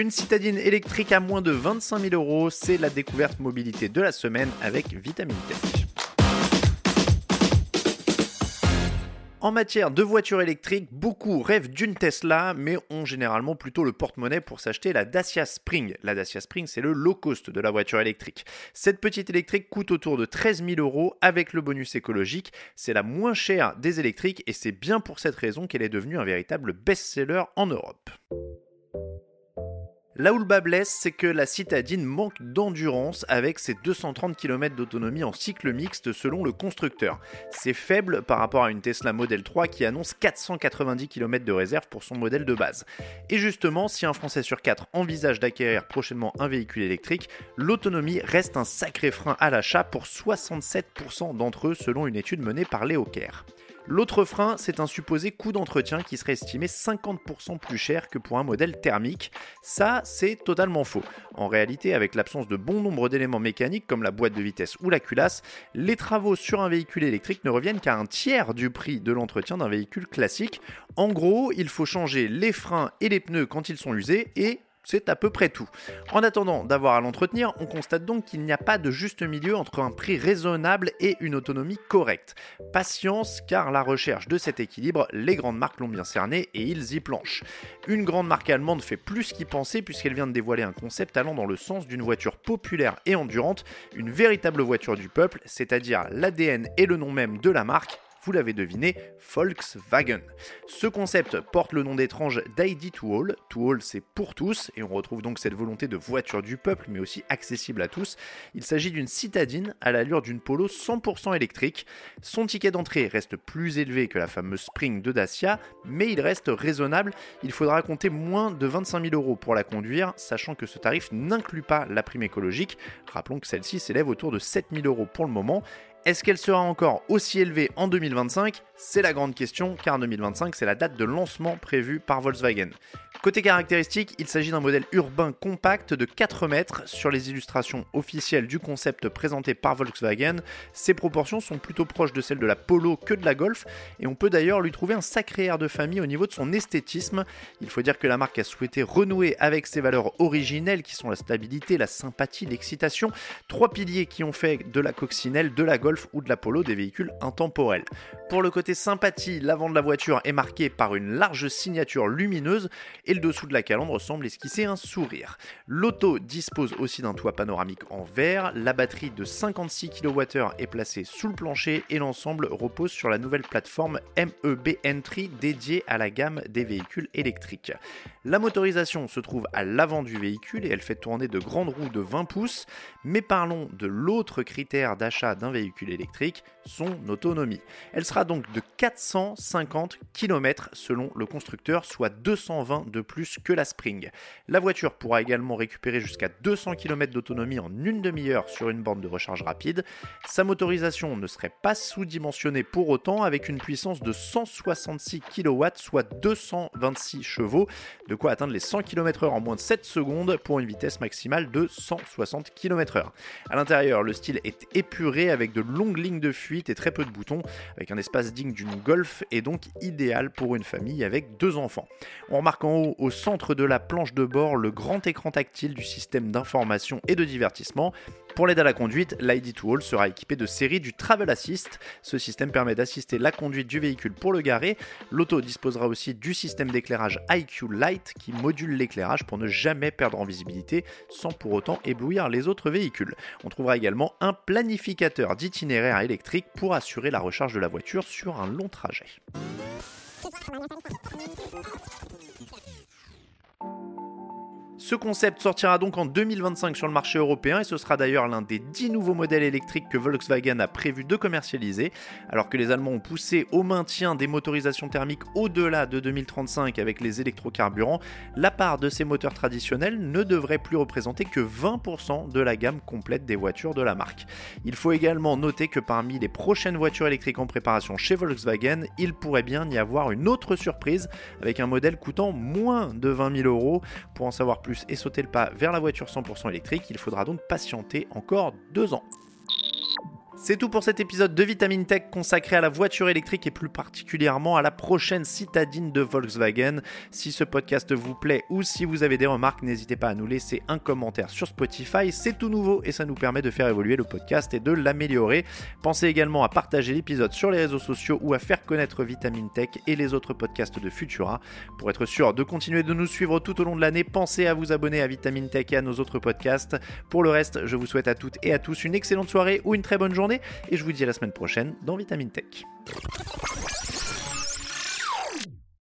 Une citadine électrique à moins de 25 000 euros, c'est la découverte mobilité de la semaine avec Vitamine Tech. En matière de voitures électriques, beaucoup rêvent d'une Tesla, mais ont généralement plutôt le porte-monnaie pour s'acheter la Dacia Spring. La Dacia Spring, c'est le low cost de la voiture électrique. Cette petite électrique coûte autour de 13 000 euros avec le bonus écologique. C'est la moins chère des électriques et c'est bien pour cette raison qu'elle est devenue un véritable best-seller en Europe. Là où le bas blesse, c'est que la citadine manque d'endurance avec ses 230 km d'autonomie en cycle mixte selon le constructeur. C'est faible par rapport à une Tesla Model 3 qui annonce 490 km de réserve pour son modèle de base. Et justement, si un Français sur 4 envisage d'acquérir prochainement un véhicule électrique, l'autonomie reste un sacré frein à l'achat pour 67% d'entre eux selon une étude menée par Léo. L'autre frein, c'est un supposé coût d'entretien qui serait estimé 50% plus cher que pour un modèle thermique. Ça, c'est totalement faux. En réalité, avec l'absence de bon nombre d'éléments mécaniques comme la boîte de vitesse ou la culasse, les travaux sur un véhicule électrique ne reviennent qu'à un tiers du prix de l'entretien d'un véhicule classique. En gros, il faut changer les freins et les pneus quand ils sont usés et c'est à peu près tout. En attendant d'avoir à l'entretenir, on constate donc qu'il n'y a pas de juste milieu entre un prix raisonnable et une autonomie correcte. Patience, car la recherche de cet équilibre, les grandes marques l'ont bien cerné et ils y planchent. Une grande marque allemande fait plus qu'y penser puisqu'elle vient de dévoiler un concept allant dans le sens d'une voiture populaire et endurante, une véritable voiture du peuple, c'est-à-dire l'ADN et le nom même de la marque, vous l'avez deviné, Volkswagen. Ce concept porte le nom d'étrange d'ID to All. To All, c'est pour tous, et on retrouve donc cette volonté de voiture du peuple, mais aussi accessible à tous. Il s'agit d'une citadine à l'allure d'une Polo 100% électrique. Son ticket d'entrée reste plus élevé que la fameuse Spring de Dacia, mais il reste raisonnable. Il faudra compter moins de 25 000 euros pour la conduire, sachant que ce tarif n'inclut pas la prime écologique. Rappelons que celle-ci s'élève autour de 7 000 euros pour le moment. Est-ce qu'elle sera encore aussi élevée en 2025 C'est la grande question, car 2025, c'est la date de lancement prévue par Volkswagen. Côté caractéristiques, il s'agit d'un modèle urbain compact de 4 mètres. Sur les illustrations officielles du concept présenté par Volkswagen, ses proportions sont plutôt proches de celles de la Polo que de la Golf, et on peut d'ailleurs lui trouver un sacré air de famille au niveau de son esthétisme. Il faut dire que la marque a souhaité renouer avec ses valeurs originelles qui sont la stabilité, la sympathie, l'excitation, trois piliers qui ont fait de la coccinelle, de la Golf ou de la Polo des véhicules intemporels. Pour le côté sympathie, l'avant de la voiture est marqué par une large signature lumineuse le dessous de la calandre semble esquisser un sourire. L'auto dispose aussi d'un toit panoramique en verre, la batterie de 56 kWh est placée sous le plancher et l'ensemble repose sur la nouvelle plateforme MEB Entry dédiée à la gamme des véhicules électriques. La motorisation se trouve à l'avant du véhicule et elle fait tourner de grandes roues de 20 pouces, mais parlons de l'autre critère d'achat d'un véhicule électrique, son autonomie. Elle sera donc de 450 km selon le constructeur, soit 220 de plus que la Spring. La voiture pourra également récupérer jusqu'à 200 km d'autonomie en une demi-heure sur une borne de recharge rapide. Sa motorisation ne serait pas sous-dimensionnée pour autant avec une puissance de 166 kW, soit 226 chevaux, de quoi atteindre les 100 km/h en moins de 7 secondes pour une vitesse maximale de 160 km/h. À l'intérieur, le style est épuré avec de longues lignes de fuite et très peu de boutons, avec un espace digne d'une Golf et donc idéal pour une famille avec deux enfants. On remarque en haut au centre de la planche de bord le grand écran tactile du système d'information et de divertissement. Pour l'aide à la conduite, l'ID Tool sera équipé de série du Travel Assist. Ce système permet d'assister la conduite du véhicule pour le garer. L'auto disposera aussi du système d'éclairage IQ Light qui module l'éclairage pour ne jamais perdre en visibilité sans pour autant éblouir les autres véhicules. On trouvera également un planificateur d'itinéraire électrique pour assurer la recharge de la voiture sur un long trajet. Ce concept sortira donc en 2025 sur le marché européen et ce sera d'ailleurs l'un des 10 nouveaux modèles électriques que Volkswagen a prévu de commercialiser. Alors que les Allemands ont poussé au maintien des motorisations thermiques au-delà de 2035 avec les électrocarburants, la part de ces moteurs traditionnels ne devrait plus représenter que 20% de la gamme complète des voitures de la marque. Il faut également noter que parmi les prochaines voitures électriques en préparation chez Volkswagen, il pourrait bien y avoir une autre surprise avec un modèle coûtant moins de 20 000 euros. Pour en savoir plus, et sauter le pas vers la voiture 100% électrique, il faudra donc patienter encore deux ans. C'est tout pour cet épisode de Vitamine Tech consacré à la voiture électrique et plus particulièrement à la prochaine citadine de Volkswagen. Si ce podcast vous plaît ou si vous avez des remarques, n'hésitez pas à nous laisser un commentaire sur Spotify. C'est tout nouveau et ça nous permet de faire évoluer le podcast et de l'améliorer. Pensez également à partager l'épisode sur les réseaux sociaux ou à faire connaître Vitamine Tech et les autres podcasts de Futura. Pour être sûr de continuer de nous suivre tout au long de l'année, pensez à vous abonner à Vitamine Tech et à nos autres podcasts. Pour le reste, je vous souhaite à toutes et à tous une excellente soirée ou une très bonne et je vous dis à la semaine prochaine dans Vitamine Tech.